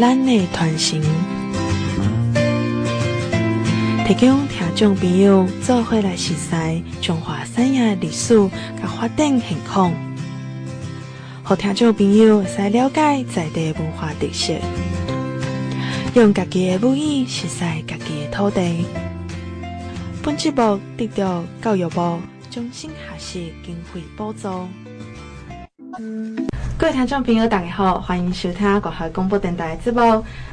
咱的传承，提供听众朋友做伙来熟悉中华产业历史甲发展情况，让听众朋友使了解在地文化特色，用家己的母语熟悉家己的土地。本节目得到教育部终身学习经费补助。各位听众朋友，大家好，欢迎收听国学广播电台的节目。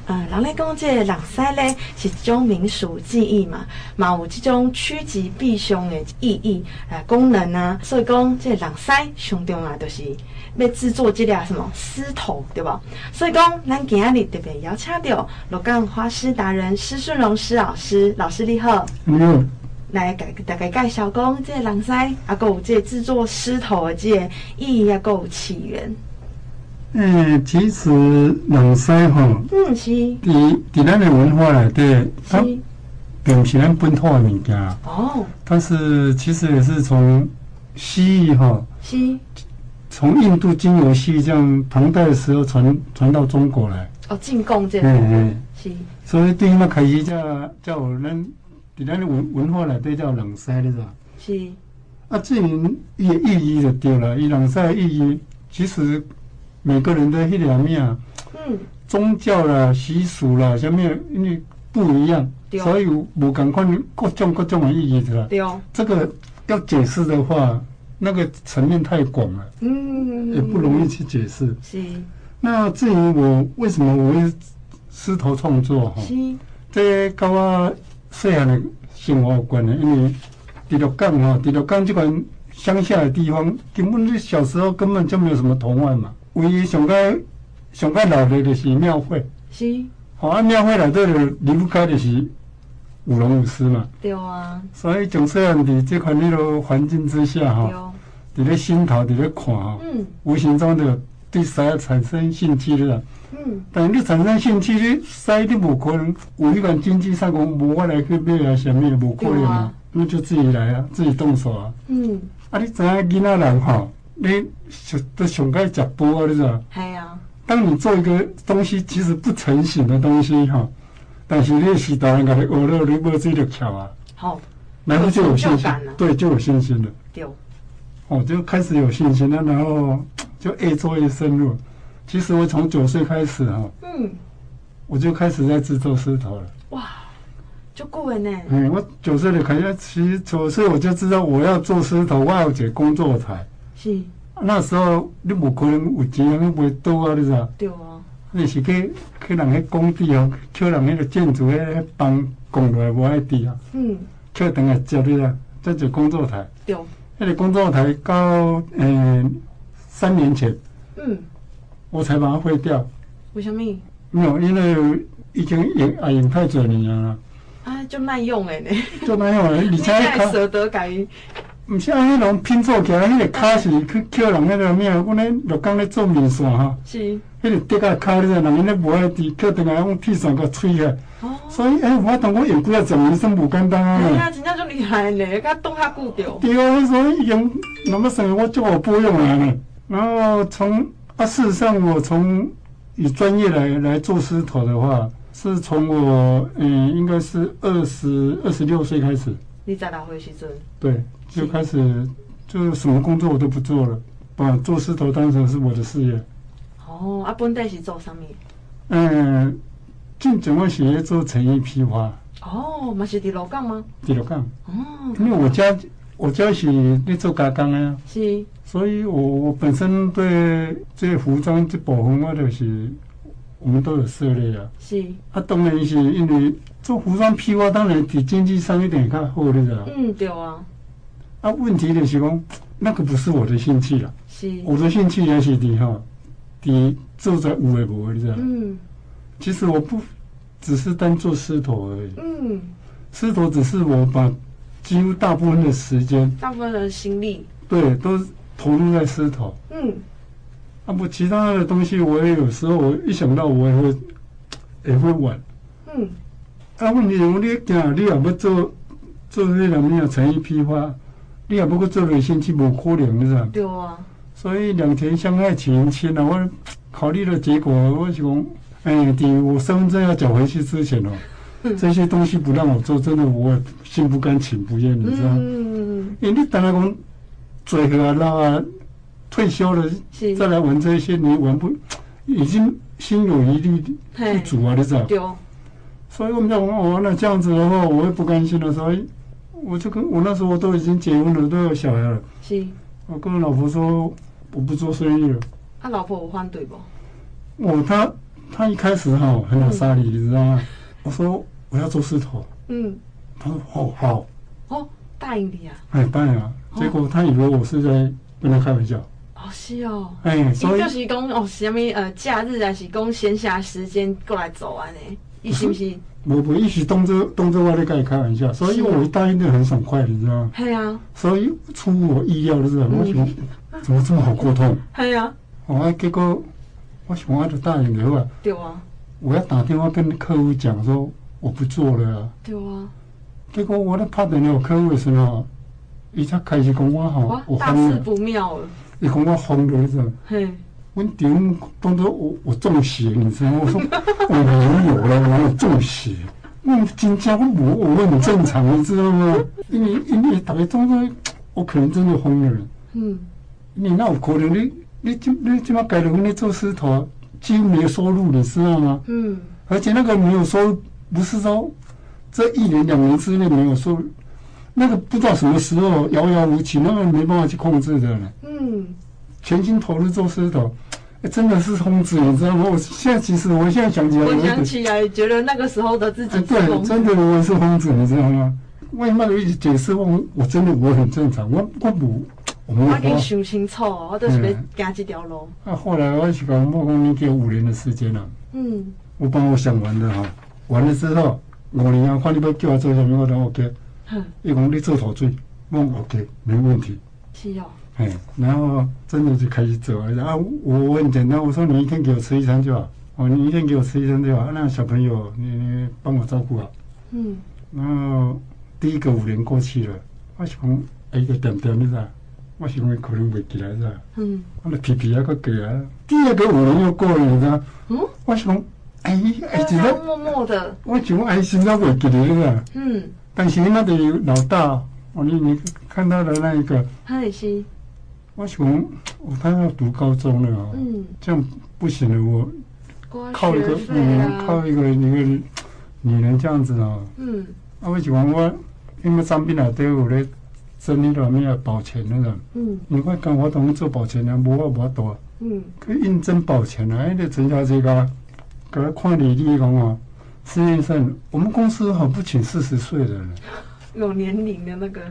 嗯、呃，人咧讲这个人师咧是一种民俗技艺嘛，嘛有这种趋吉避凶的意义啊功能啊，所以讲这个人师上重要就是要制作这俩什么狮头，对吧？所以讲咱今日特别邀请到罗岗花狮达人施顺荣施老师，老师你好。嗯。来给大家介绍讲这个人师啊，还有这个制作狮头的这个意义，还有起源。嗯，其实人师吼，嗯是，伫伫咱的文化内底，它并不是咱本土的物件哦。但是其实也是从西域哈，西，从印度经由西域这样唐代的时候传传到中国来。哦，进贡这样。嗯嗯，是。所以对于那开始叫叫咱伫咱的文文化内底叫人师，你知道？是。啊，至于伊的意义就对了，伊人师的意义其实。每个人的迄个咩啊，嗯，宗教啦、习俗啦，什么因为不一样，所以无共款各种各种的意义是吧？对哦。这个要解释的话，那个层面太广了，嗯，也不容易去解释。是。那至于我为什么我会狮头创作哈？是。这跟我细汉的生活有关的，因为第六港哈，第六港这款乡下的地方，根本就小时候根本就没有什么童话嘛。唯一上个上个老的就是庙会，是，好啊，庙会内头就离不开就是舞龙舞狮嘛，对啊，所以从细汉伫这款迄个环境之下哈，伫咧心头伫咧看吼，嗯，无形中就对狮产生兴趣了，嗯，但你产生兴趣，你狮你无可能有一款经济上讲无法来去买啊，什么也无可能啊，那就自己来啊，自己动手啊，嗯，啊，你知影囡仔人哈？你上都上该食补啊！你知？系啊。当你做一个东西，其实不成型的东西哈，但是你是大人家学了，你无自己就巧啊。好。然后就有信心。对，就有信心了。对。哦，就开始有信心了，然后就越做越深入。其实我从九岁开始哈，嗯，我就开始在制作石头了。哇，就过瘾呢。嗯，我九岁就开始，其实九岁我就知道我要做石头，我要解工作台。是，那时候你无可能有钱啊，你卖刀啊，你知道？对啊。你是去去人迄工地哦，叫人迄个建筑迄迄帮工落来无爱地啊。嗯。叫等下接你啊，这就工作台。对。迄个工作台到嗯三年前，嗯，我才把它废掉。为什么？没有，因为已经用啊用太侪年了。啊，就耐用诶呢。就耐用诶，你 才舍得改。毋是按迄种拼凑起来，迄个卡是去叫人迄个咩？阮咧鹿港咧做面线哈，是，迄个竹个卡咧，人因咧无爱滴，叫等下用铁线个吹起。哦。所以诶，我当我用几啊十年，算无简单啊。哎呀，真正足厉害嘞，佮冻较久着。对啊，所以用那么算我就我不用来了。然后从啊，事实上我从以专业来来做狮头的话，是从我嗯，应该是二十二十六岁开始。你在哪回时阵？对。就开始，就什么工作我都不做了，把做狮头当成是我的事业。哦，啊，本地是做什么？嗯，进整个企业做成衣批发。哦，嘛是在鹿港吗？在鹿港。哦。因为我家我家是咧做加工啊。是。所以我我本身对这些服装这部分我就是，我们都有涉猎啊。是。啊，当然是因为做服装批发，当然比经济上一点较好的啦。嗯，对啊。啊，问题就是讲，那个不是我的兴趣啦。是。我的兴趣也是的哈，的做在五你知道？嗯。其实我不只是单做狮头而已。嗯。狮头只是我把几乎大部分的时间，大部分的心力，对，都投入在狮头。嗯。啊不，其他的东西我也有时候我一想到我也会也会玩。嗯。啊，问题我你讲你也不做做那个没有成衣批发。你也不过做了星期无可能，是吧？对啊。所以两全相害取其轻啊！我考虑的结果，我是讲，哎，我身份证要缴回去之前哦，这些东西不让我做，真的我心不甘情不愿，你知道嗯？嗯，因为你等下讲嘴和老啊，退休了再来玩这些，你玩不已经心有余力不足啊，你知道？对。所以我们讲，哦，那这样子的话，我也不甘心的，所以我就跟我那时候我都已经结婚了，都有小孩了。是。我跟我老婆说，我不做生意了。他老婆我反对不？我，他他一开始哈很有杀力，你知道吗？我说我要做狮头。嗯。他说哦好。哦，答应你啊。哎，答应啊。结果他以为我是在跟他开玩笑。哦，是哦。哎，所以就是讲哦，什么呃假日还是讲闲暇时间过来走完呢？你是不是？我我一起动作动作外在跟你开玩笑，所以我答应的很爽快，你知道吗？对啊。所以出乎我意料的是，我想怎么这么好沟通？对啊。哦，结果我想我就答应了啊。对啊。我要打电话跟客户讲说我不做了。对啊。结果我在拍电话给客户的时候，一下开始讲我好，我大事不妙了。你讲我疯了，你知道？嘿。我顶当作我我中邪，你知道吗？我说我没有了，我有中邪。我真正，我我很正常，你知道吗？因为因为大家都说我可能真的疯了。嗯。你那有可能你你就你起码改了，你做狮头几乎没有收入，你知道吗？嗯。而且那个没有收入，不是说这一年两年之内没有收入，那个不知道什么时候遥遥无期，那个没办法去控制的。嗯。全心投入做狮头。真的是疯子，你知道吗？我现在其实，我现在想起来，我想起来，觉得那个时候的自己，对，真的我是疯子，你知道吗？为什么一直解释我？我真的我很正常，我我不，我我给你想清楚，我都是要走这条路。那后来我是讲，我讲你给五年的时间了，嗯，我把我想完的哈，完了之后五年啊，看你要叫我做什么，我都 OK。哼，一讲你做头最，我 OK，没问题。是哦。哎，然后真的就开始走了。然后我我很简单，我说你一天给我吃一餐就好。哦，你一天给我吃一餐就好。那小朋友你你帮我照顾好。嗯。然后第一个五年过去了，我想哎一个点点的噻？我想可能会起来是吧？嗯。我的皮皮那个给啊。第二个五年又过了，你知道？嗯。我想哎哎，真的。默默的。我想哎，现在会起来是吧？嗯。但是那的老大，哦，你你看到的那一个。他是。我想，我他要读高中了啊，嗯，这样不行了，我靠一个，女人，靠一个一个女人这样子啊，嗯，啊，我喜欢我，因为上边啊都有咧整理了咩保全那个，嗯，你快跟我同做保全啊，无我无多，嗯，去应征保全啊，那个陈小姐个，给他看履历讲啊，实际上我们公司好不请四十岁的人，有年龄的那个，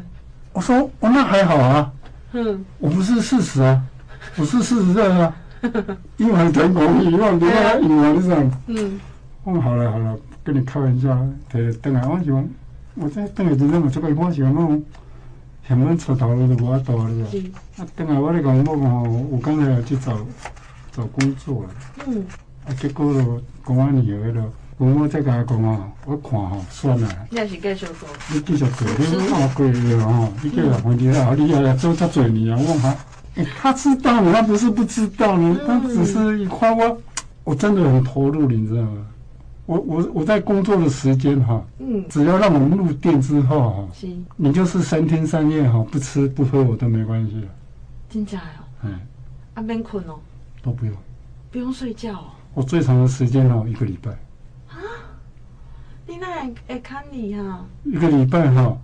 我说，哦，那还好啊。嗯，我不是四十啊，我是四十岁啊，因为等我以后给他以后是这嗯，我好了好了，跟你开玩笑，对，等下我喜欢，我在等下真正我这个我喜欢那种，前面出头的都不多了，是吧？啊，等下我来讲我讲，我刚才要去找找工作了，嗯，啊，结果了公安局的了。我我再跟他讲啊，我看哈算了。你还是继续做。你继续做，你那贵了哈，你叫老婆子啊，你要来做他嘴你啊，我哈，他知道你，他不是不知道呢，他只是一夸我，我真的很投入，你知道吗？我我我在工作的时间哈，嗯，只要让我们入店之后哈，你就是三天三夜哈，不吃不喝我都没关系。真假哦？嗯。啊，免困哦？都不用。不用睡觉哦？我最长的时间哦，一个礼拜。你那会看你哈？一个礼拜哈，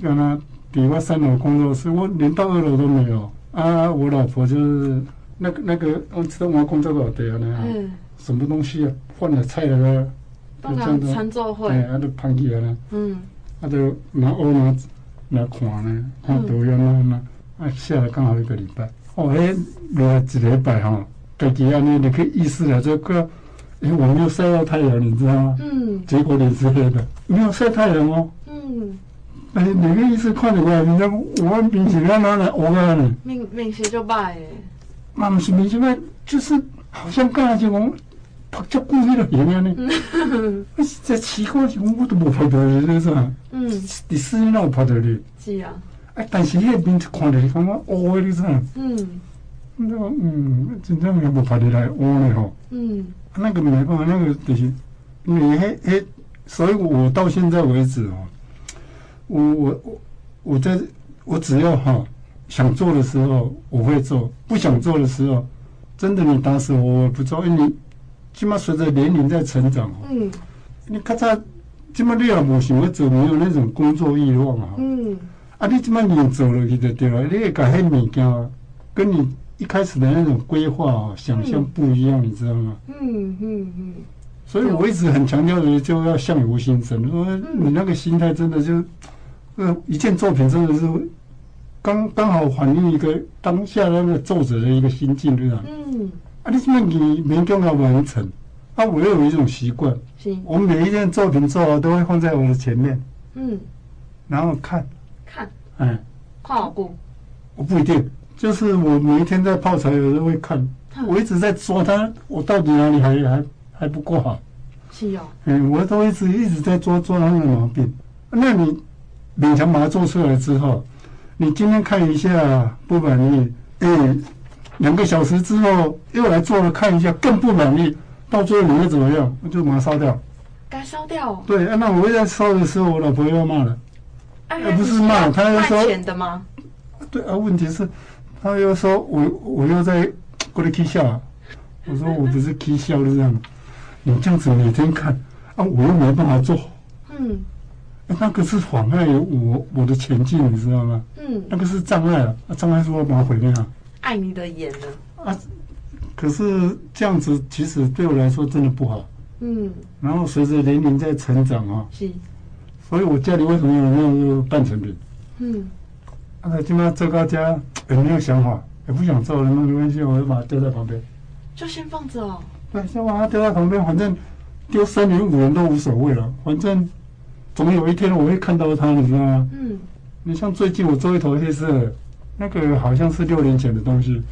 跟他底下三楼工作室，我连到二楼都没有。啊，我老婆就是那个那个，我知道我工作老对啊，那什么东西啊，换了菜了个，当然餐桌会，哎，啊都盘起来了，嗯，啊都拿欧拿来看呢，看导演啊那，啊下来刚好一个礼拜。哦，哎，来一礼拜哈，自己啊你你可以意思了这个。哎，我没有晒到太阳，你知道吗？嗯。结果你是黑的，没有晒太阳哦。嗯。哎，哪个医生看得过来？你知道我明显看到了，我看了。明明显就白诶。那不是明显败，就是好像刚才就讲拍照故意的一样呢。嗯。这奇怪，我都无拍到你，是不是？嗯。第四天让我拍到你。是啊。哎，但是那边看的，看我哦，你知道？嗯。那嗯，真正也无拍的来挖的吼。嗯，那个没办法，那个就是，因为嘿嘿，所以我到现在为止哦，我我我我在我只要哈想做的时候我会做，不想做的时候，真的你打死我我不做，因为你起码随着年龄在成长，嗯，你咔嚓，起码你也无想要做，没有那种工作欲望啊，嗯，啊你起码你做了去就对了，你会改迄物件跟你。一开始的那种规划啊，想象不一样，你知道吗？嗯嗯嗯。所以我一直很强调的，就要相由心生。说你那个心态真的就，呃，一件作品真的是刚刚好反映一个当下那个作者的一个心境，对吧？嗯。啊，你现在你没跟他完成，啊，我又有一种习惯，我每一件作品做好都会放在我的前面，嗯，然后看，看，哎，看好不？我不一定。就是我每一天在泡茶，有时候会看，我一直在说他，我到底哪里还还还不够好？是哦，嗯，我都一直一直在抓抓他的毛病。那你勉强把它做出来之后，你今天看一下不满意，哎，两个小时之后又来做了看一下更不满意，到最后你会怎么样？我就把它烧掉。该烧掉。对，那我在烧的时候，我老婆又要骂了，而不是骂，他要说钱的吗？对啊，问题是。他又说我我又在过来 K 笑，我说我不是 K 笑的这样，你这样子每天看啊，我又没办法做，嗯，那个是妨碍我我的前进，你知道吗？嗯，那个是障碍啊，障碍是我把它毁灭了。碍你的眼呢？啊，可是这样子其实对我来说真的不好。嗯，然后随着年龄在成长啊，是，所以我家里为什么有那个半成品？嗯。啊，他今嘛做到家也没有想法，也不想做了，那没关系，我就把它丢在旁边，就先放着哦。对，先把它丢在旁边，反正丢三年五年都无所谓了，反正总有一天我会看到它，你知道吗？嗯。你像最近我做一头黑色，那个好像是六年前的东西，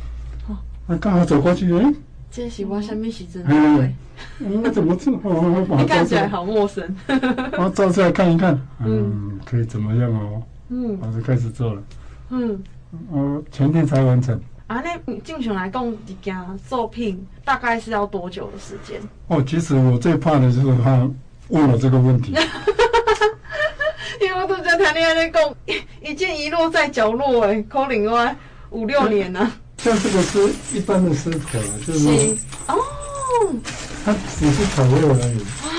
哦，那刚好走过去，哎，这是我什么时阵？对，那怎么做？你看起来好陌生。我照出来看一看，嗯，可以怎么样哦？嗯，我就开始做了。嗯，我前天才完成。啊，那正常来讲，一件作品大概是要多久的时间？哦，其实我最怕的就是他问我这个问题。因为我都在谈恋爱在讲，一件遗落在角落，哎，可能我五六年了。像这个是一般的狮头，就是哦，它只是草料而已。哇，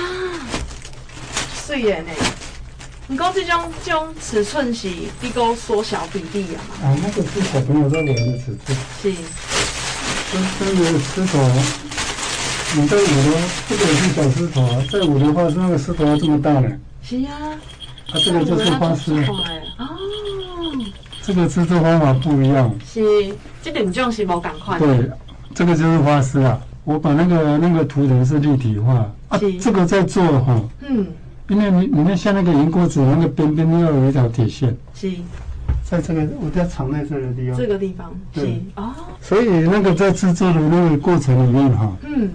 碎耶呢。你讲这种这种尺寸是一个缩小比例啊？啊，那个是小朋友在玩的尺寸。是。这这个石头，你在五的，这个也是小石头啊。在五的话，是那个石头要这么大呢。是呀。啊，这个就是花丝。哦。这个制作方法不一样。是，这点种是无同款。对，这个就是花丝啊。我把那个那个图腾是立体化啊，这个在做哈。嗯。因为你你看像那个银锅子那个边边要有一条铁线，是，在这个我在藏在这个地方，这个地方，是。哦。所以那个在制作的那个过程里面哈，嗯，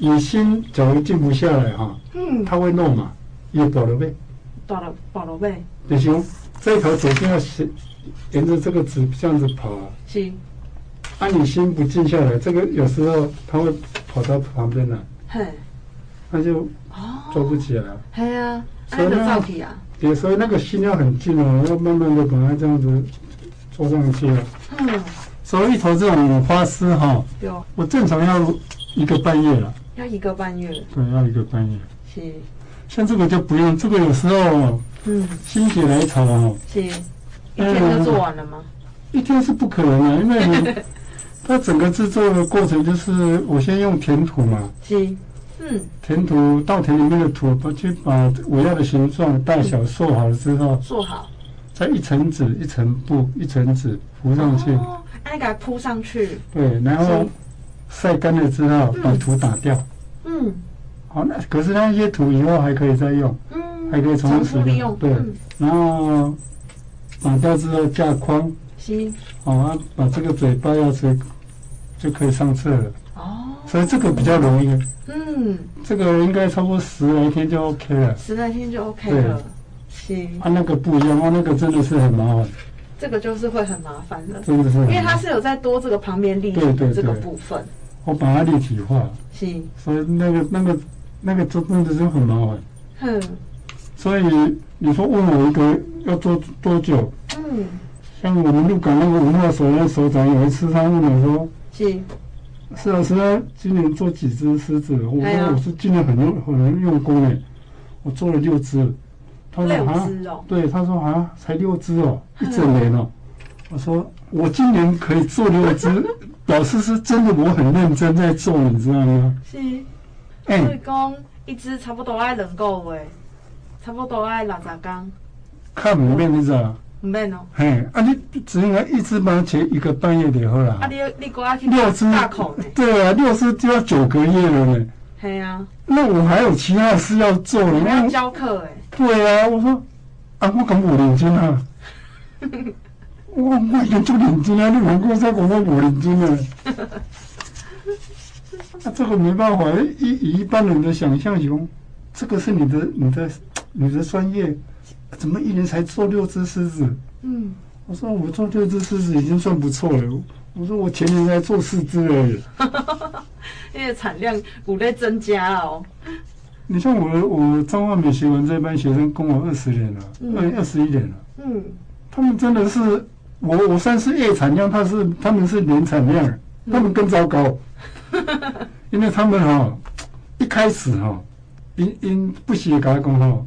你心假如静不下来哈，嗯，它会弄嘛，也保了背，保了保了背，就行。这条走线要沿沿着这个纸这样子跑啊，是。啊，你心不静下来，这个有时候它会跑到旁边来，嘿，那就。做不起来，对啊，所以那个对，所以那个心要很静哦，要慢慢的把它这样子做上去。嗯，所以一头这种花丝哈，有，我正常要一个半月了。要一个半月。对，要一个半月。是。像这个就不用，这个有时候，嗯，心血来潮哦。是。一天就做完了吗？一天是不可能的，因为，它整个制作的过程就是我先用填土嘛。是。嗯，填土稻田里面的土，把去把我要的形状、大小塑好了之后，塑好，再一层纸、一层布、一层纸铺上去，哦，哎，给它铺上去。对，然后晒干了之后，把土打掉。嗯，好，那可是那些土以后还可以再用，嗯，还可以重复使用。对，然后打掉之后架框，行，好啊，把这个嘴巴要是就可以上色了。哦，所以这个比较容易。嗯，这个应该超过十来天就 OK 了。十来天就 OK 了。行。啊，那个不一样，啊，那个真的是很麻烦。这个就是会很麻烦的，真的是，因为它是有在多这个旁边立体的这个部分。我把它立体化，是，所以那个那个那个真的是很麻烦。哼，所以你说问我一个要做多久？嗯，像我们鹿港那个文化所那所长有一次他问我说，是，是啊是啊，今年做几只狮子？我说我是今年很用很用功诶，我做了六只。他说啊，对，他说啊，才六只哦，一整年哦。我说我今年可以做六只，表示是真的，我很认真在做，你知道吗？是，所以讲一只差不多爱两个月，差不多爱六十天。看唔免你知道？唔免哦。嘿，啊，你只应该一只帮切一个半月就好了。啊，你你过来去六只大口呢？对啊，六只就要九个月了呢。对啊。那我还有其他的事要做，你要教课哎。对啊，我说啊，我讲五年金啊，我我已经做年金啊，你还跟我再讲我五年金啊？啊，这个没办法，以以一般人的想象中，这个是你的你的你的专业，怎么一年才做六只狮子？嗯，我说我做六只狮子已经算不错了，我说我前年才做四只而已，因为产量有在增加哦。你像我，我彰化美学文这班学生跟我二十年了，二二十一年了。嗯，他们真的是我，我算是月产量，他是他们是年产量，他们更糟糕。因为他们哈一开始哈因因不写加工哈，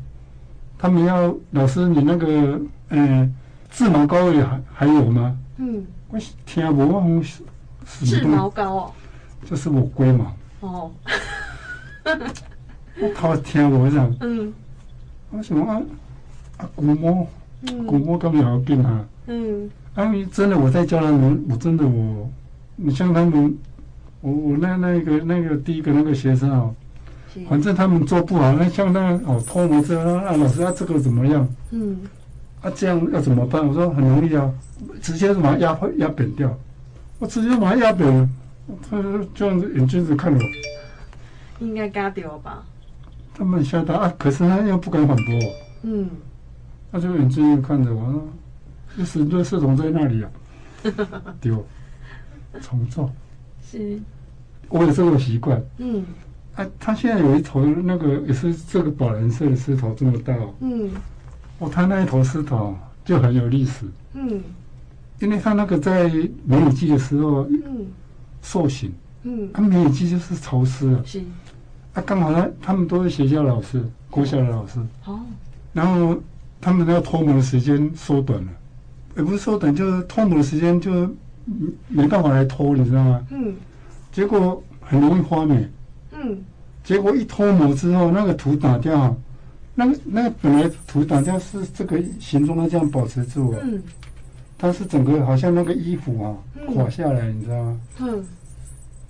他们要老师你那个嗯治毛膏也还还有吗？嗯，我听不治毛膏哦，就是我龟毛。哦。我靠！天，我想，嗯，我想啊啊，龟毛，龟毛根本好变啊，嗯，啊，真的我在教他们，我真的我，你像他们，我我那那个那个第一个那个学生哦，反正他们做不好，那像那哦脱模这样，啊老师啊这个怎么样？嗯，啊这样要怎么办？我说很容易啊，直接把它压压扁掉，我直接把它压扁了，他就这样子眼睛子看我，应该嘎掉吧。他们吓到啊！可是他又不敢反驳我。嗯，他就眼睁睁看着我，说：“这是垃圾桶在那里啊，丢，重做。”是，我有这个习惯。嗯，啊，他现在有一头那个也是这个宝蓝色的狮头这么大哦。嗯，哦，他那一头狮头就很有历史。嗯，因为他那个在梅雨季的时候，嗯，受刑。嗯，他梅雨季就是潮湿啊。是。啊，刚好他他们都是学校老师，国小的老师。哦。然后他们要脱模的时间缩短了，也不是缩短，就是脱模的时间就没办法来脱，你知道吗？嗯。结果很容易发霉。嗯。结果一脱模之后，那个图打掉，那个那个本来图打掉是这个形状，它这样保持住啊。嗯。它是整个好像那个衣服啊垮下来，你知道吗？嗯。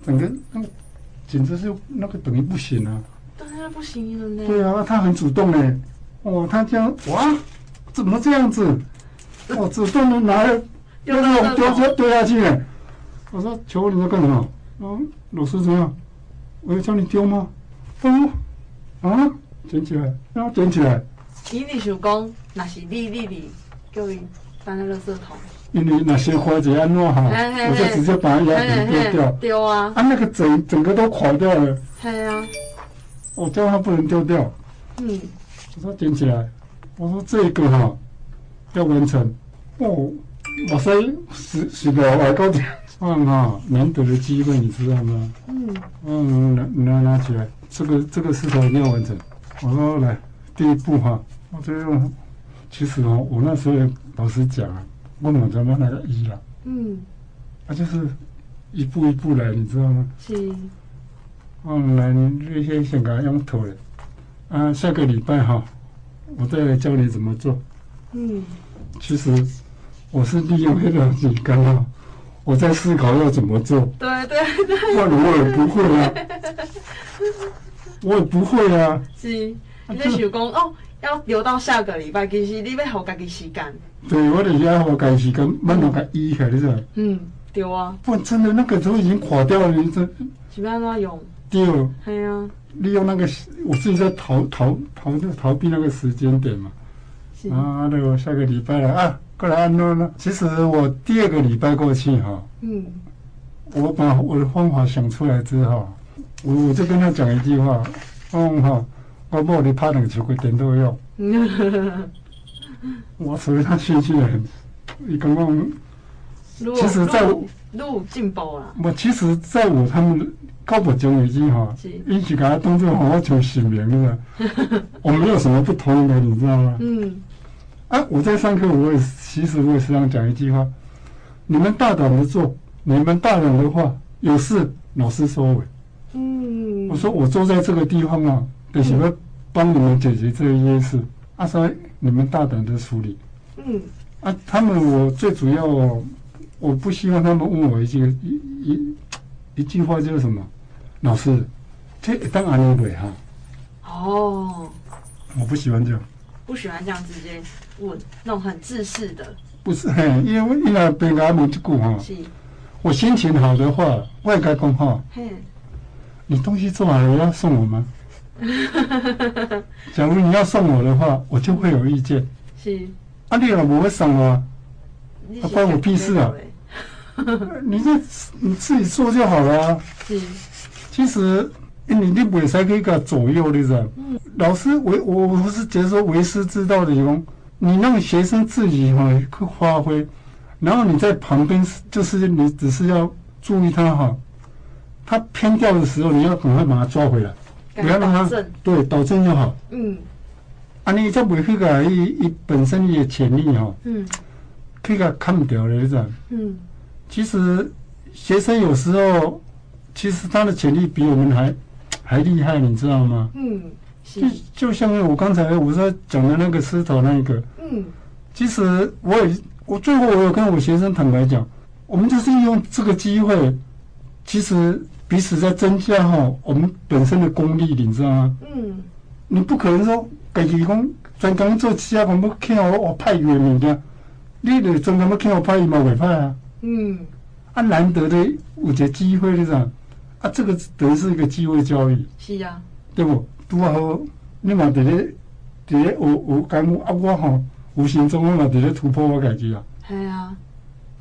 整个那个。简直是那个等于不行啊！当然不行了呢。对啊，他很主动呢。哦，他这样哇，怎么这样子？哦，主动的拿要让我丢丢丢下去呢。我说：“求你在干什么？”嗯，老师怎么样？我要叫你丢吗？哦，啊，捡起来，然后捡起来。你你想讲，那是你你你叫伊放在垃圾桶。因为那些花子安弄好，我就直接把它压扁丢掉。丢啊！啊，那个整整个都垮掉了。对啊。我叫他不能丢掉。嗯。我说捡起来。我说这个哈要完成。哦，我塞，是是的，外高点。嗯哈，难得的机会，你知道吗？嗯。嗯，拿拿拿起来，这个这个石头一定要完成。我说来，第一步哈，我这用其实哦，我那时候老师讲啊。我们怎么那个一了？嗯，啊，就是一步一步来，你知道吗？是。嗯，来，你这些先给它用头了。啊，下个礼拜哈，我再来教你怎么做。嗯。其实我是利用那个你刚刚，我在思考要怎么做。对对对。我我也不会啊。我也不会啊。是，你在想讲哦，要留到下个礼拜，其实你要好自己时间。对，我就是要花点时间慢慢给医起来，你知道？嗯，对啊。不然真的那个都已经垮掉了，你这。是要怎么用？对。对啊。利用那个，我自己在逃逃逃逃避那个时间点嘛。是。啊，那个下个礼拜了啊，过来安诺呢？其实我第二个礼拜过去哈，嗯，我把我的方法想出来之后，我我就跟他讲一句话，嗯哈，我帮你拍两个球给点都要。我所以 他信息很，你刚刚，其实在我路进步了。我其实在我他们高博讲已经哈，一起给他当做好好求醒明了，我没有什么不同的，你知道吗？嗯。啊，我在上课，我也其实我也时常讲一句话：你们大胆的做，你们大胆的话，有事老师收尾。嗯。我说我坐在这个地方啊，得喜欢帮你们解决这一些事。阿三你们大胆的处理，嗯，啊，他们我最主要，我不希望他们问我一句一一一句话就是什么，老师，这当然有对哈。哦，我不喜欢这样，不喜欢这样直接问那种很自私的。不是，嘿，因为因为别个阿门就顾哈。我心情好的话，外该讲哈。你东西做完了要送我吗？假如你要送我的话，我就会有意见。是，啊，你老婆会送我，那关我屁事啊！你这你自己做就好了。是，其实你你不会才可以给他左右的人。老师，我我不是觉得说为师之道的用，你让学生自己哈去发挥，然后你在旁边就是你只是要注意他哈，他偏掉的时候，你要赶快把他抓回来。不要让他对导正就好。嗯，啊，你这维护个伊伊本身的潜力哈，嗯，可以个看不掉的这样。嗯，其实学生有时候其实他的潜力比我们还还厉害，你知道吗？嗯，就就像我刚才我在讲的那个狮头那一个，嗯，其实我也我最后我有跟我学生坦白讲，我们就是利用这个机会，其实。彼此在增加哈，我们本身的功力，你知道吗？嗯，你不可能说，自己讲专工做其他工，要看我我派一个物件，你得专工要看我派伊嘛袂派啊。嗯，啊难得的有一个机会，你知道？啊，这个等于是一个机会教育。是啊，对不？拄好，你嘛伫咧伫咧学学感悟啊，我吼无形中我嘛伫咧突破我自己啊。系啊，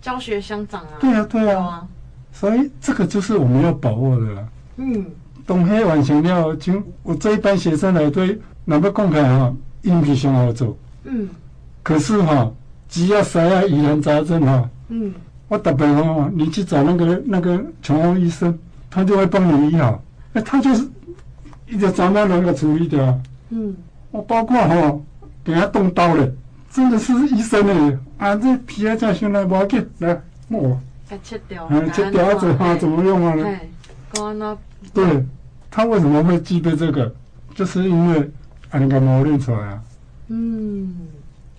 教学相长啊。对啊，对啊。所以这个就是我们要把握的啦。嗯，东黑完成了，就我这一班学生来对，哪怕公开哈，硬皮上好做。嗯，可是哈，只要啥啊疑难杂症哈，嗯，我特别哈，你去找那个那个宠物医生，他就会帮你医好。哎，他就是一直找那两个处理掉。嗯，我包括吼，给他动刀了，真的是医生呢。啊，这皮啊，这现在不要紧，来摸。切掉，嗯，切掉子啊，怎么用啊？呢？对，他为什么会具备这个？就是因为啊，你个磨练出来啊。嗯。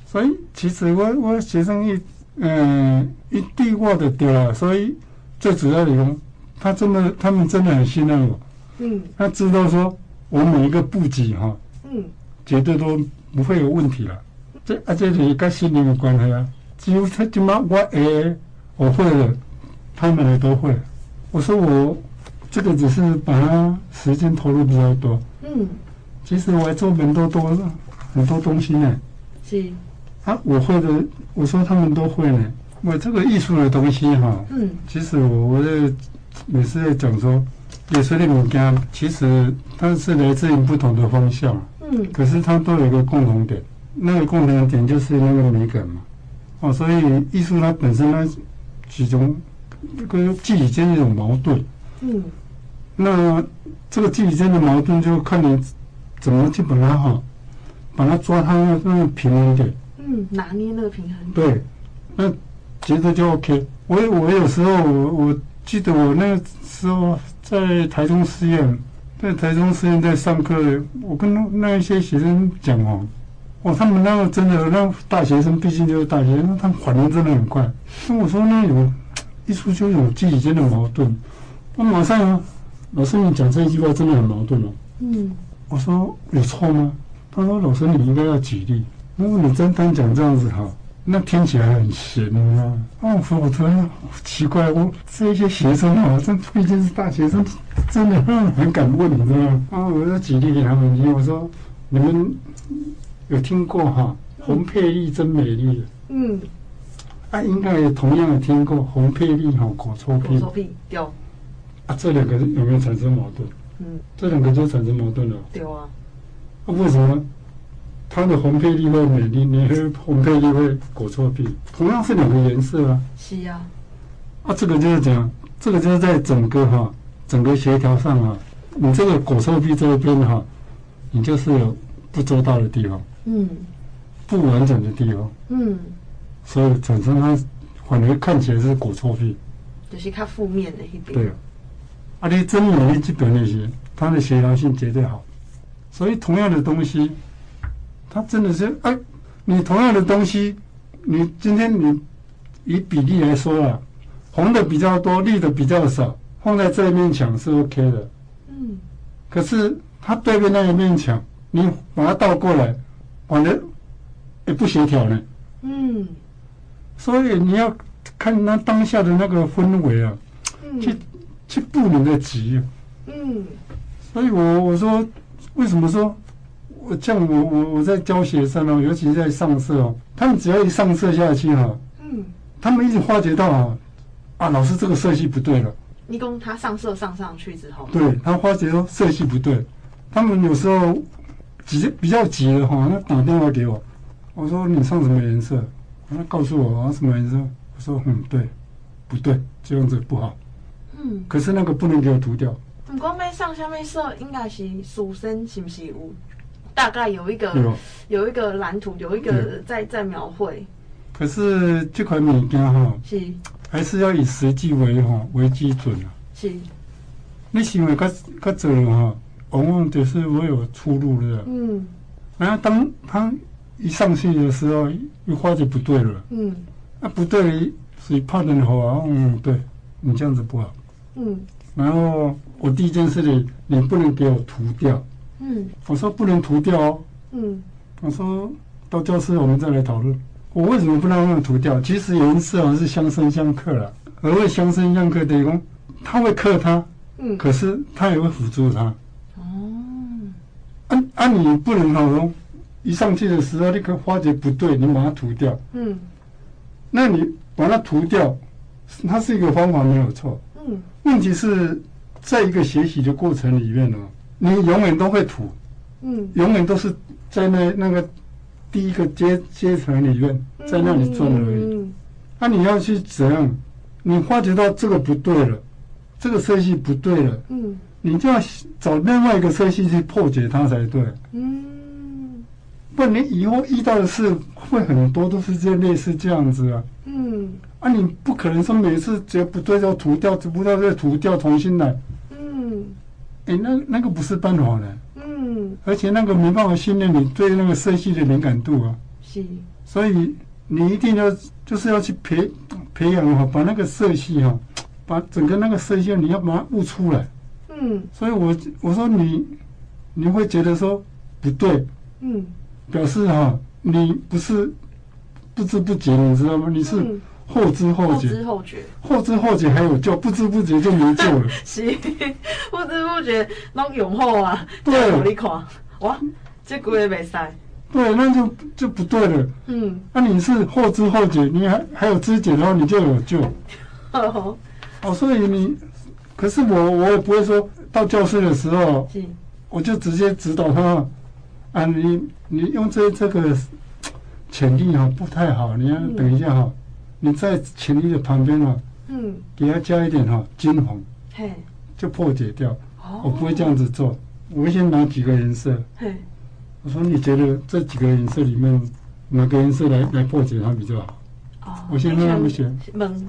所以其实我我学生一嗯一句话的丢了，所以最主要的用，他真的他们真的很信任我。嗯。他知道说我每一个布局哈，嗯，绝对都不会有问题了。这而且你跟心灵有关系啊，只有他他妈我诶。我会了，他们也都会。我说我这个只是把它时间投入比较多。嗯，其实我还做很多多很多东西呢。是。啊，我会的，我说他们都会呢。我这个艺术的东西哈，嗯，其实我我在每次在讲说，艺术的物件，其实它是来自于不同的方向。嗯。可是它都有一个共同点，那个共同点就是那个美感嘛。哦，所以艺术它本身呢。其中，这个肢体间的一种矛盾，嗯，那这个肢体间的矛盾就看你怎么去把它哈，把它抓它那个平衡点，嗯，拿捏那个平衡点，对，那觉得就 OK。我我有时候我我记得我那个时候在台中师院，在台中师院在上课，我跟那那一些学生讲哦。哦，他们那个真的，那大学生毕竟就是大学生，他们反应真的很快。那我说那有艺术就有自己间的矛盾。我马上啊，老师你讲这一句话真的很矛盾哦。嗯。我说有错吗？他说老师你应该要举例。如果你单单讲这样子哈，那听起来很闲啊。哦，我说我突然奇怪，我这些学生啊，这毕竟是大学生，真的很敢问，你知道吗？啊，我就举例给他们听。我说你们。有听过哈，洪佩丽真美丽。嗯，啊，应该也同样的听过红配绿哈果臭屁。果臭屁有。啊，这两个有没有产生矛盾？嗯，这两个就产生矛盾了。对啊。啊，为什么？它的红配绿会美丽，你喝红配绿会果臭屁，同样是两个颜色啊。是啊。啊，这个就是讲，这个就是在整个哈，整个协调上啊，你这个果臭屁这一边哈，你就是有不周到的地方。嗯。不完整的地方。嗯。所以产生它反而看起来是果臭屁，就是它负面的一点。对啊，啊，你真美丽基本那些，它的协调性绝对好。所以同样的东西，它真的是哎，你同样的东西，你今天你以比例来说啊，红的比较多，绿的比较少，放在这一面墙是 OK 的。嗯。可是它对面那一面墙，你把它倒过来，反正也不协调呢。嗯。所以你要看那当下的那个氛围啊，嗯、去去布你的局啊。嗯，所以我我说，为什么说我像我我我在教学生哦，尤其是在上色哦，他们只要一上色下去哈、啊，嗯，他们一直发觉到啊，啊，老师这个色系不对了。你讲他上色上上去之后，对他发觉到色系不对，他们有时候急比较急的话，那打电话给我，我说你上什么颜色？他告诉我啊，什么颜色？我说嗯，对，不对，这样子不好。嗯。可是那个不能给我涂掉。不过没上下面色，应该是书生是不是有？大概有一个有，有一个蓝图，有一个在在描绘。可是这款物件哈，是还是要以实际为哈为基准啊。是。你行为较较做哈，往往就是我有出入的。嗯。然后当他。一上去的时候，一发觉不对了。嗯，啊不对，所以怕人好啊。嗯，对，你这样子不好。嗯，然后我第一件事情，你不能给我涂掉。嗯，我说不能涂掉哦。嗯，我说到教室我们再来讨论。我为什么不能让涂掉？其实颜色啊是相生相克了。而会相生相克的一种，它会克它。嗯，可是它也会辅助它。哦，啊啊，你不能好容。一上去的时候，那个发觉不对，你把它涂掉。嗯，那你把它涂掉，它是一个方法没有错。嗯，问题是在一个学习的过程里面呢，你永远都会土。嗯，永远都是在那那个第一个阶阶层里面，在那里转而已。嗯，那你要去怎样？你发觉到这个不对了，这个色系不对了。嗯，你就要找另外一个色系去破解它才对。嗯。不，你以后遇到的事会很多，都是这类似这样子啊。嗯。啊，你不可能说每次觉得不对就涂掉，涂不对再涂掉，重新来。嗯。哎、欸，那那个不是办法的。嗯。而且那个没办法训练你对那个色系的敏感度啊。是。所以你一定要就是要去培培养哈，把那个色系哈，把整个那个色系你要把它悟出来。嗯。所以我我说你你会觉得说不对。嗯。表示哈，你不是不知不觉，你知道吗？你是后知后觉，后知后觉，后知后觉还有救，不知不觉就没救了。是，不知不觉拢永后啊。对，你看，哇，这句也没塞。对，那就就不对了。嗯，那、啊、你是后知后觉，你还还有知觉，然后你就有救。哦，哦，所以你，可是我我也不会说到教室的时候，我就直接指导他。啊，你你用这这个潜力哈不太好，你要等一下哈，你在浅绿的旁边哈，嗯，给它加一点哈金黄，嘿，就破解掉。哦我不会这样子做，我会先拿几个颜色，嘿，我说你觉得这几个颜色里面哪个颜色来来破解它比较好？哦，我先让他们选，蒙，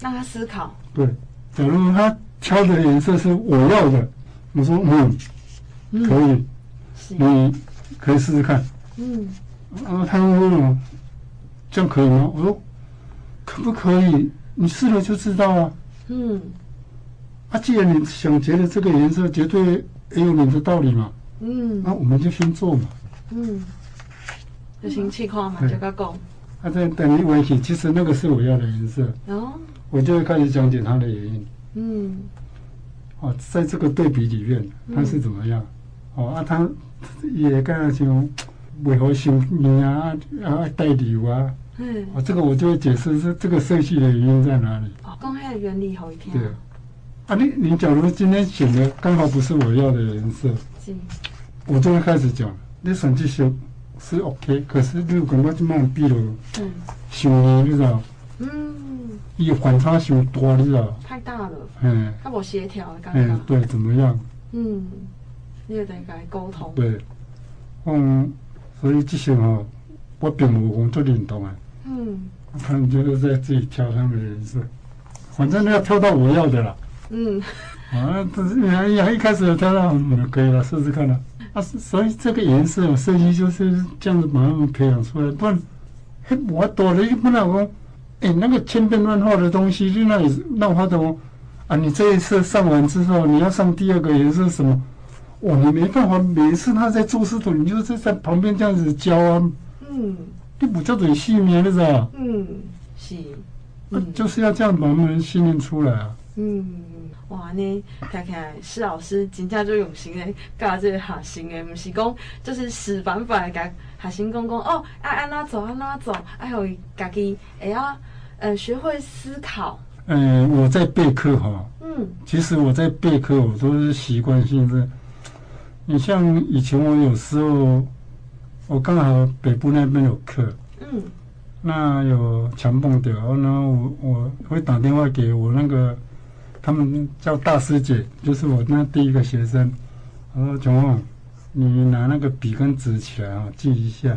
让他思考。对，假如他挑的颜色是我要的，我说嗯，可以，你。可以试试看。嗯。然后，他问我，这样可以吗？我说，可不可以？你试了就知道了。嗯。啊，既然你想觉得这个颜色绝对也有你的道理嘛。嗯。那我们就先做嘛。嗯。就先试看嘛，就个讲。啊，在等一完写，其实那个是我要的颜色。哦。我就会开始讲解它的原因。嗯。哦，在这个对比里面，它是怎么样？哦，啊，它。也干那像为何修面啊啊带流啊，嗯，啊，这个我就会解释是这个设计的原因在哪里。哦，公开的原理好一点。对。啊，你你假如今天选的刚好不是我要的颜色，是，我就会开始讲，你选这些是 OK，可是你感觉这么比了，嗯，太腻，你知道？嗯，一反差太大，你知道？太大了，嗯，它不协调，刚刚。嗯，对，怎么样？嗯，你得跟他沟通。对，嗯，所以这些哈，我并没有工作认同啊。嗯，他们就是在自己挑他们的颜色，反正都要挑到我要的了。嗯，啊，这是哎呀，一开始挑到红的可以了，试试看了。啊，所以这个颜色设计就是这样子把他们培养出来，不然，嘿，我躲了一不老公，哎，那个千变万化的东西，就那里闹花的哦。啊，你这一次上完之后，你要上第二个颜色什么？哇，你没办法，每一次他在做视图，你就是在旁边这样子教啊。嗯，你不叫做细腻的是吧？嗯，是。嗯，就是要这样把我们训练出来啊。嗯。哇，你看看施老师真正就用心诶，教这个学生诶，不是讲就是死板板的教学生讲讲哦，爱按哪走按哪走，爱互伊家己会要呃学会思考。嗯，我在备课哈，嗯，其实我在备课，我都是习惯性的。你像以前我有时候，我刚好北部那边有课，嗯，那有强蹦的，然后呢，我我会打电话给我那个。他们叫大师姐，就是我那第一个学生。我说：“琼旺，你拿那个笔跟纸起来啊，记一下。”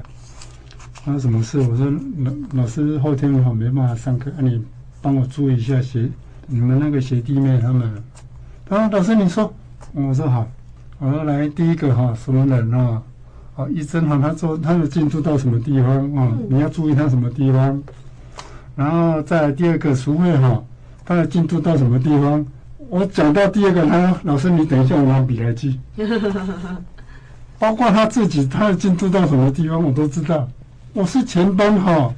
他说：“什么事？”我说：“老老师后天我没办法上课，啊，你帮我注意一下学你们那个学弟妹他们。”他说：“老师你说。”我说：“好。”我说：“来第一个哈，什么人啊？好，医生哈，他说他的进度到什么地方啊？你要注意他什么地方？然后再来第二个淑慧哈。”他的进度到什么地方？我讲到第二个，他：“老师，你等一下，我拿笔来记。”包括他自己，他的进度到什么地方，我都知道。我是全班哈，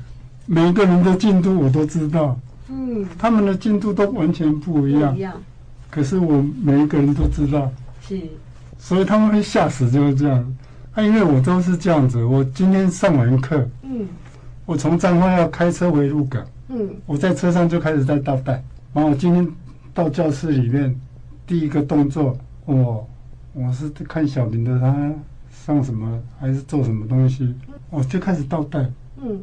每一个人的进度我都知道。嗯，他们的进度都完全不一样。不一样。可是我每一个人都知道。是。所以他们会吓死，就是这样。啊，因为我都是这样子。我今天上完课，嗯，我从彰化要开车回鹿港，嗯，我在车上就开始在倒带。然后我今天到教室里面，第一个动作，我我是看小林的，他上什么还是做什么东西，我就开始倒带。嗯，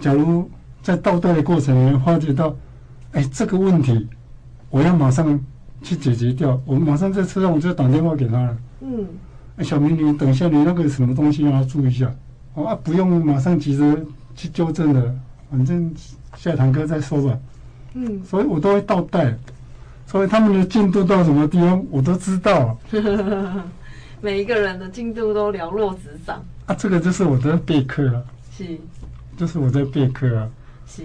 假如在倒带的过程里面发觉到，哎，这个问题，我要马上去解决掉，我马上在车上我就打电话给他了。嗯，哎，小明，你等一下，你那个什么东西要注意一下。哦啊，不用马上急着去纠正的，反正下堂课再说吧。嗯，所以我都会倒带，所以他们的进度到什么地方我都知道。每一个人的进度都了若指掌。啊，这个就是我的备课了。是，就是我在备课啊。是，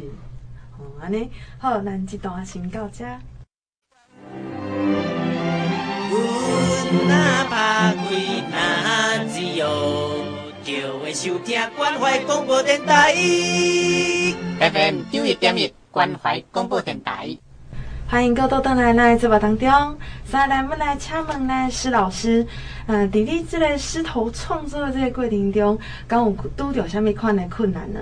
哦，安尼好，咱这段先到这。哪怕开哪自由，就会收听关怀广播电台 FM 九一点一。关怀广播电台，欢迎各位到来来直播当中。再来，我们来请问呢，施老师，嗯，在你这个狮头创作的这个过程中，刚有遇到什么款的困难呢？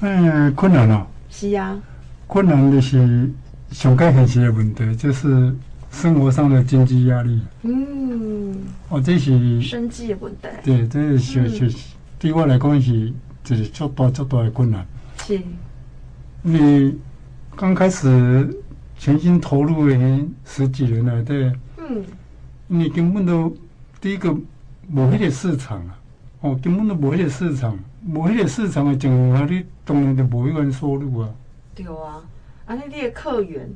嗯，困难哦。是啊。困难就是上界现实的问题，就是生活上的经济压力。嗯。哦，这是。生计的问题。对，这是是是，对我来讲是就是较大较大的困难。是。你。刚开始全心投入的十几年来，对，嗯，你根本都第一个无迄个市场啊，哦，根本都无迄个市场，无迄个市场的情况下，你当然就无一个人收入啊。对啊，啊，那你的客源，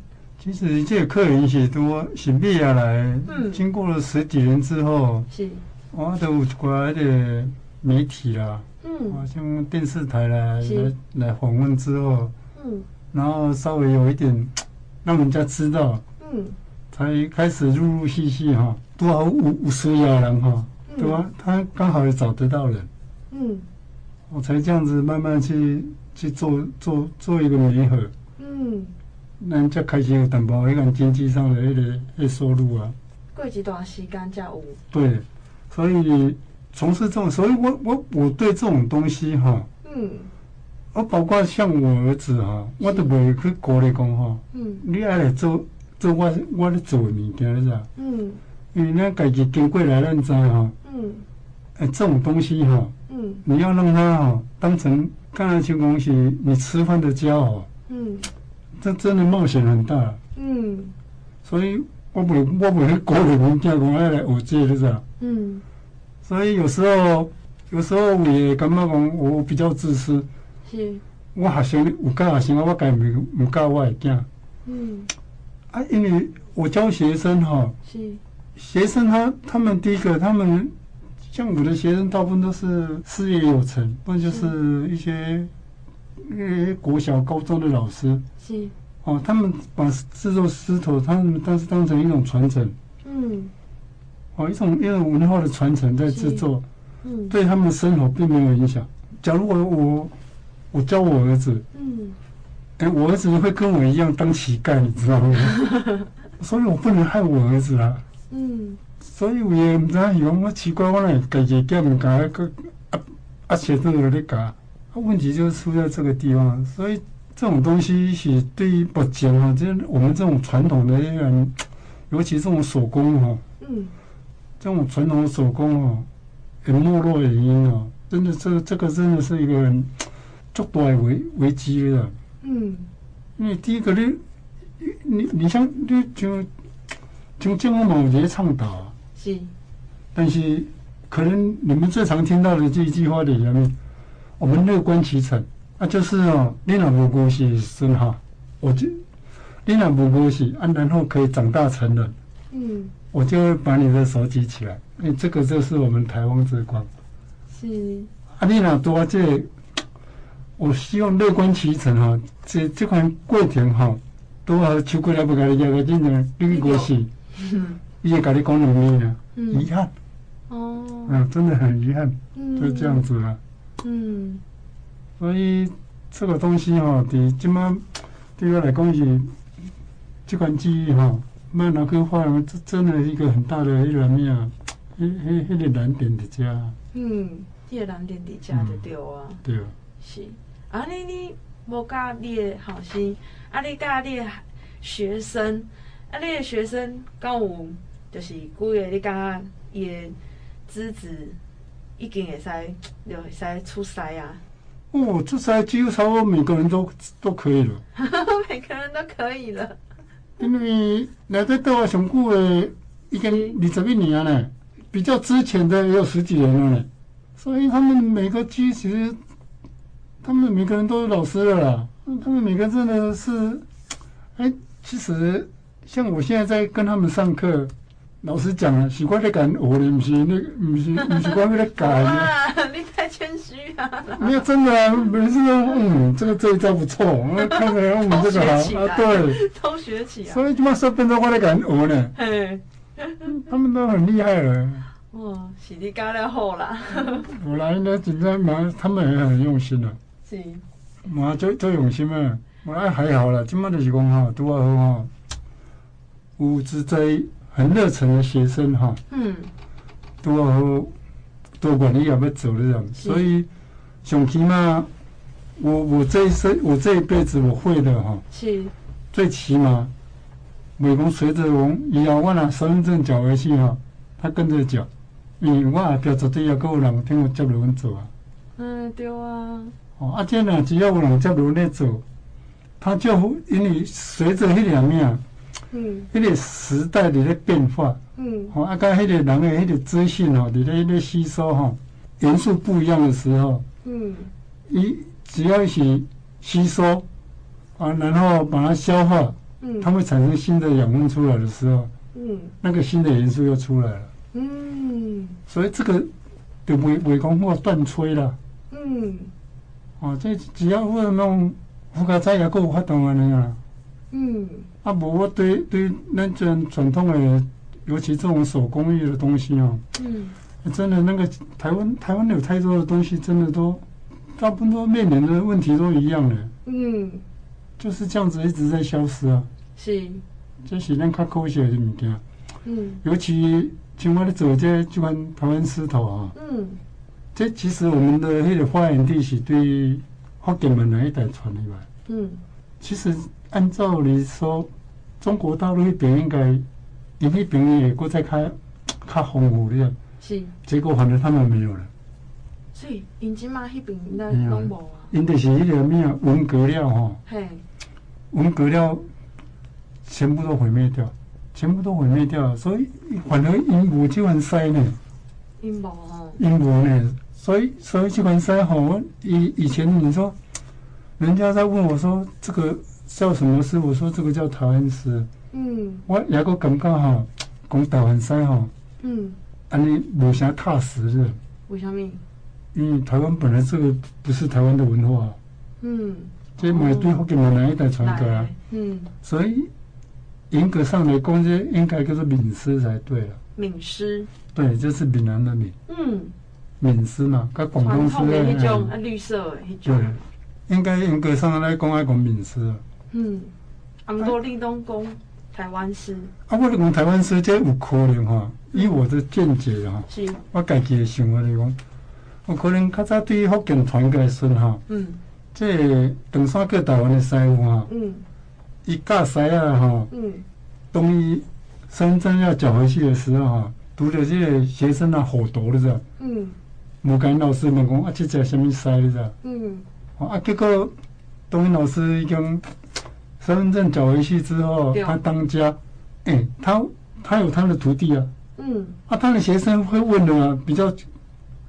其实这个客人是多，是灭下来，嗯，经过了十几年之后，是，我都有过来的媒体啦，嗯，像电视台来，来来访问之后，嗯。然后稍微有一点，让人家知道，嗯，才开始陆陆续续哈，多少五五十个人哈，对吧？他刚好也找得到人，嗯，我才这样子慢慢去去做做做一个媒合，嗯，那人家开始有淡薄一个经济上的一个一收入啊。过一段时间才有。对，所以从事这种，所以我我我对这种东西哈，嗯。我包括像我儿子哈，我都袂去鼓励讲哈，嗯，你爱来做做我我咧做的物件，是啊？嗯，因为咱家己经过来，咱知哈，嗯，哎，这种东西哈，嗯，你要让他哈当成刚才像讲是你吃饭的家哦，嗯，这真的冒险很大，嗯，所以我袂我袂去鼓励人家讲爱来学这个，是吧？嗯，所以有时候有时候我也感觉讲我比较自私。是，我学生有教学生，我家没没教我的囝。嗯，啊，因为我教学生哈，是。学生他他们第一个，他们像我的学生，大部分都是事业有成，不然就是一些那些国小、高中的老师。是，哦，他们把制作石头，他们当时当成一种传承。嗯，哦，一种一种文化的传承在制作，嗯，对他们的生活并没有影响。假如我我。我教我儿子，嗯，哎，我儿子会跟我一样当乞丐，你知道吗？所以我不能害我儿子啊，嗯，所以我也不知道，我奇怪，我那改革干么干个啊啊，写字有点假，问题就是出在这个地方。所以这种东西是对于不讲啊，这我们这种传统的人，尤其这种手工哈，嗯，这种传统的手工哦，很没落的原因啊，真的，这这个真的是一个人。足大危危机了。嗯，因为第一个你，你你像你就就这么某些倡导，是，但是可能你们最常听到的这一句话里面，我们乐观其成啊，就是哦，你那无关系是哈，我就你那无关系啊，然后可以长大成人，嗯，我就会把你的手举起来，因为这个就是我们台湾之光，是啊，你那多这。我希望乐观其成哈，这这款过程哈，都要超过来不给你讲个真正绿过去，伊会跟你讲两面啊，遗憾，哦，嗯，真的很遗憾，就这样子了，嗯，所以这个东西哈，对今麦对我来讲是这款记忆哈，慢拿去发扬，这真的一个很大的一个面啊，迄迄迄个难点的家，嗯，这个难点的家就对。啊，对啊，是。啊，你你无教你的后生，啊，你教你的学生，啊，你的学生敢有就是几个你感觉伊的资质已经会使，就会使出师啊？哦，出师几乎差不多每个人都都可以了。每个人都可以了。因为来这对我上久的已经二十一年了，比较之前的也有十几年了呢，所以他们每个机其实。他们每个人都是老师了啦，他们每个人真的是，哎，其实像我现在在跟他们上课，老师讲啊，习惯在改我的，不是那个，不是不是惯在改。哇，你太谦虚啊。没有真的啊，每次都嗯，这个这一招不错，我看着我们这个好啊，对，都学起啊。所以他妈说变成我在改我呢，嘿，他们都很厉害了。哇，是你教的好啦。我来呢，紧张嘛，他们也很用心了。是，嘛做做用心啊！我还还好啦，今麦就是讲哈，拄啊好哈，有志在很热忱的学生哈，嗯，拄啊好，都愿意也要做这样，所以上起码，我我这一生我这一辈子我会的哈，是，最起码，美工随着我以后我拿身份证缴回去哈，他跟着缴，因为我后壁绝对要够人听我接落去做啊。嗯，对啊。哦，啊，这样只要有人加入来做，他就因为随着迄两面，嗯，迄个时代的咧变化，嗯，哦，啊，甲迄个人的迄个资讯哦，你咧咧吸收哈，元素不一样的时候，嗯，一只要一起吸收，啊，然后把它消化，嗯，它会产生新的养分出来的时候，嗯，那个新的元素又出来了，嗯，所以这个就袂袂讲话断吹了，嗯。哦，这只要我那种附加菜也够发动啊，那个。嗯。啊，无我对对咱这传统的，尤其这种手工艺的东西哦。嗯。真的，那个台湾台湾有太多的东西，真的都大部分都面临的问题都一样的。嗯。就是这样子一直在消失啊。是。这是咱较可惜的物件。嗯。尤其像我咧做这这款台湾石头啊。嗯。这其实我们的迄个发源地是对福建闽南一带传入来。嗯，其实按照你说，中国大陆那边应该，那边也过在开，较丰富的。是。结果反正他们没有了。所以，因即马那边应该拢无啊。因就是迄个咩文革了吼。嘿。文革了，全部都毁灭掉，全部都毁灭掉，所以反而因无这款屎呢。因无吼。因无呢，所以所以这款屎吼，以以前你说。人家在问我说：“这个叫什么诗？”我说：“这个叫台湾诗。”嗯，我也个感觉哈，讲台湾诗哈，嗯，安尼无啥踏实的。为什么？因为台湾本来这个不是台湾的文化。嗯，这买对福建闽南一带传过来。嗯，所以严格上来讲，这应该叫做闽诗才对了。闽诗。对，就是闽南的闽。嗯。闽诗嘛，跟广东诗的那种啊绿色那种。对。应该严格上来讲，爱讲闽诗。嗯，阿多立东讲台湾诗。啊，我咧讲台湾诗，这有可能哈。以我的见解哈，是我家己的想法来讲，有可能较早对福建传过来时哈。嗯。这长山过台湾的师傅哈。嗯。伊教师啊哈。嗯。当伊深圳要缴回去的时候哈，读的这个学生啊好多了是。嗯。无跟老师问讲啊，这叫什么师的是？嗯。啊！结果，东英老师已经身份证缴回去之后，他当家，哎、欸，他他有他的徒弟啊。嗯。啊，他的学生会问的啊，比较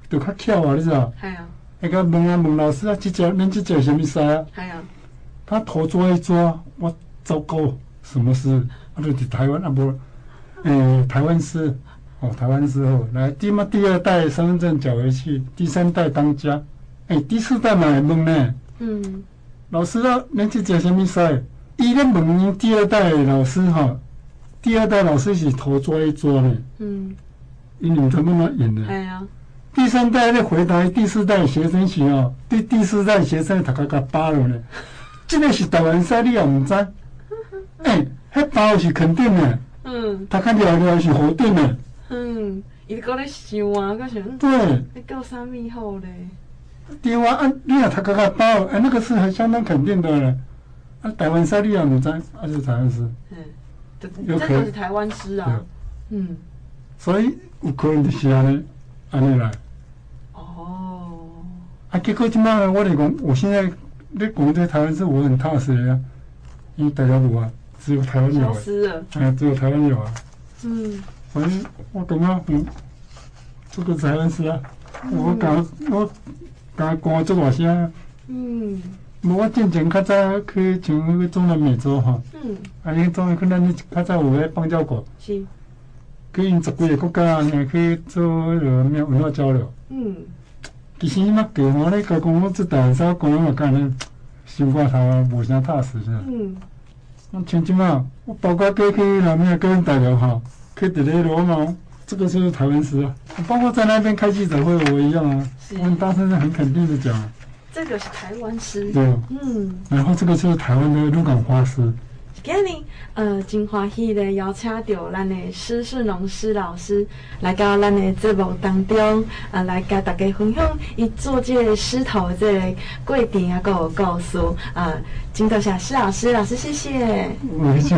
就较巧啊，你知道？系啊。那个问啊问老师啊，这叫恁这叫什么事啊？系啊。他头抓一抓，我糟糕，什么事？啊，就是台湾啊不，哎、欸，台湾是哦，台湾诗哦，来，第么第二代身份证缴回去，第三代当家。哎，第四代嘛会问呢。嗯。老师啊，恁这叫什么诗？伊咧问第二代老师哈，第二代老师是头抓一抓呢。嗯。伊两头慢慢演的。哎呀。第三代咧回答第四代学生时哦，对第四代学生头壳甲扒了咧。这个是台湾赛，你也毋知？哎，迄包是肯定的。嗯。他看了了是否定的。嗯。伊搁咧想啊，搁想。对。你搞啥物好咧？电话啊，你啊，他刚刚包，哎，那个是很相当肯定的嘞。啊，台湾诗你也唔知，啊，就台湾诗。嗯，这这个是台湾诗啊。嗯。所以有可能就是安尼，安尼来。哦。啊，结果今嘛，我来讲，我现在你讲这台湾诗，我很踏实的呀。因为大家有啊，只有台湾有。消失了。哎，只有台湾有啊。嗯。所以我感觉，嗯，这个台湾诗啊，我讲我。刚刚做大声，嗯，我进前较早去像迄个中南美洲哈，嗯，啊，你终于去咱较早有个邦交国，是，去因十几个国家呢去做迄个咩文化交流，嗯，其实嘛，给我咧讲讲我这台湾诗讲我讲咧，想法头啊无啥踏实是吧？嗯，我像即嘛，我包括过去那边跟大陆哈，去伫咧罗马。这个就是台湾诗啊，包括在那边开记者会，我一样啊，是我们大声的很肯定的讲，这个是台湾诗，对，嗯，然后这个就是台湾的鹿港花诗。今日呃，真欢喜的邀请到咱的施顺荣施老师来到咱的节目当中，呃，来跟大家分享伊做这个狮头这个过程啊，个故事啊，真多谢施老师，老师谢谢，谢谢。